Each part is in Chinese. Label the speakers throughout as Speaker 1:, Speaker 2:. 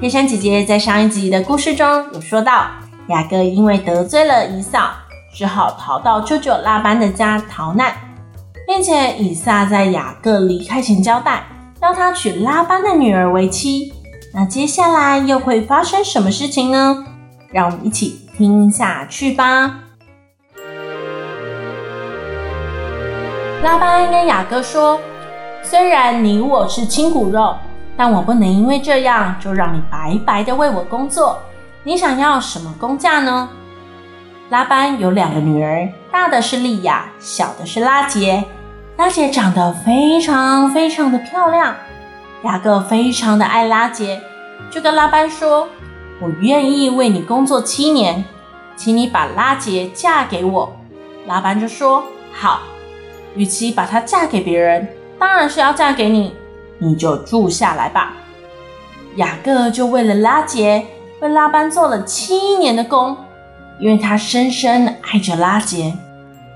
Speaker 1: 佩珊姐姐在上一集的故事中有说到，雅各因为得罪了以扫，只好逃到舅舅拉班的家逃难，并且以撒在雅各离开前交代，要他娶拉班的女儿为妻。那接下来又会发生什么事情呢？让我们一起听下去吧。拉班跟雅各说：“虽然你我是亲骨肉。”但我不能因为这样就让你白白的为我工作。你想要什么工价呢？拉班有两个女儿，大的是利亚，小的是拉杰。拉杰长得非常非常的漂亮，雅各非常的爱拉杰，就跟拉班说：“我愿意为你工作七年，请你把拉杰嫁给我。”拉班就说：“好，与其把她嫁给别人，当然是要嫁给你。”你就住下来吧。雅各就为了拉杰，为拉班做了七年的工，因为他深深爱着拉杰，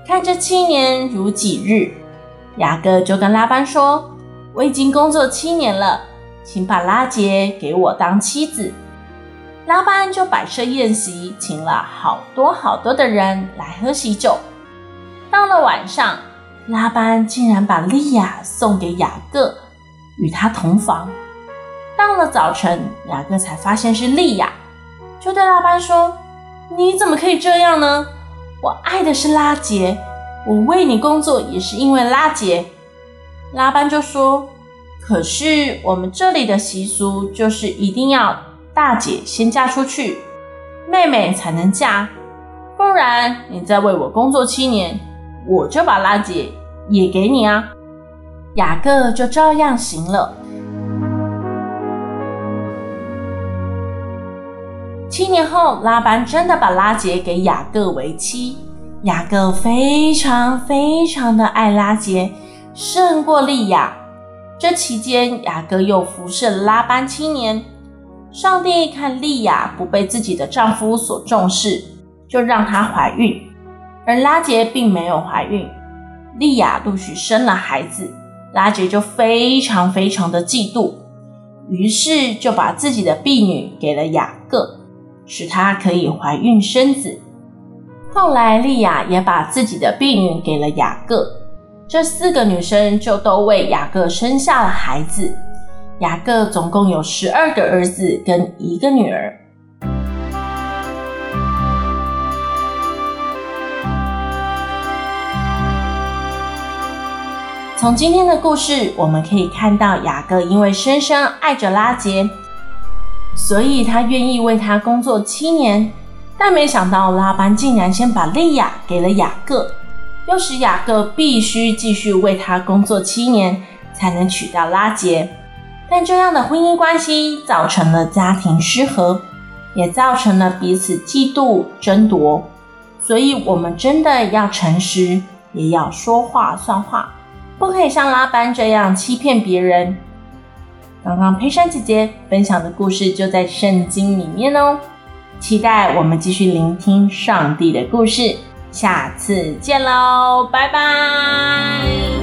Speaker 1: 看这七年如几日。雅各就跟拉班说：“我已经工作七年了，请把拉杰给我当妻子。”拉班就摆设宴席，请了好多好多的人来喝喜酒。到了晚上，拉班竟然把利亚送给雅各。与他同房，到了早晨，雅各才发现是利亚，就对拉班说：“你怎么可以这样呢？我爱的是拉杰，我为你工作也是因为拉杰。”拉班就说：“可是我们这里的习俗就是一定要大姐先嫁出去，妹妹才能嫁，不然你再为我工作七年，我就把拉结也给你啊。”雅各就照样行了。七年后，拉班真的把拉杰给雅各为妻。雅各非常非常的爱拉杰，胜过利亚。这期间，雅各又服侍拉班七年。上帝看利亚不被自己的丈夫所重视，就让她怀孕，而拉杰并没有怀孕。利亚陆续生了孩子。拉杰就非常非常的嫉妒，于是就把自己的婢女给了雅各，使她可以怀孕生子。后来利亚也把自己的婢女给了雅各，这四个女生就都为雅各生下了孩子。雅各总共有十二个儿子跟一个女儿。从今天的故事，我们可以看到雅各因为深深爱着拉杰，所以他愿意为他工作七年。但没想到拉班竟然先把利亚给了雅各，又使雅各必须继续为他工作七年，才能娶到拉杰。但这样的婚姻关系造成了家庭失和，也造成了彼此嫉妒争夺。所以，我们真的要诚实，也要说话算话。不可以像拉班这样欺骗别人。刚刚佩珊姐姐分享的故事就在圣经里面哦，期待我们继续聆听上帝的故事，下次见喽，拜拜。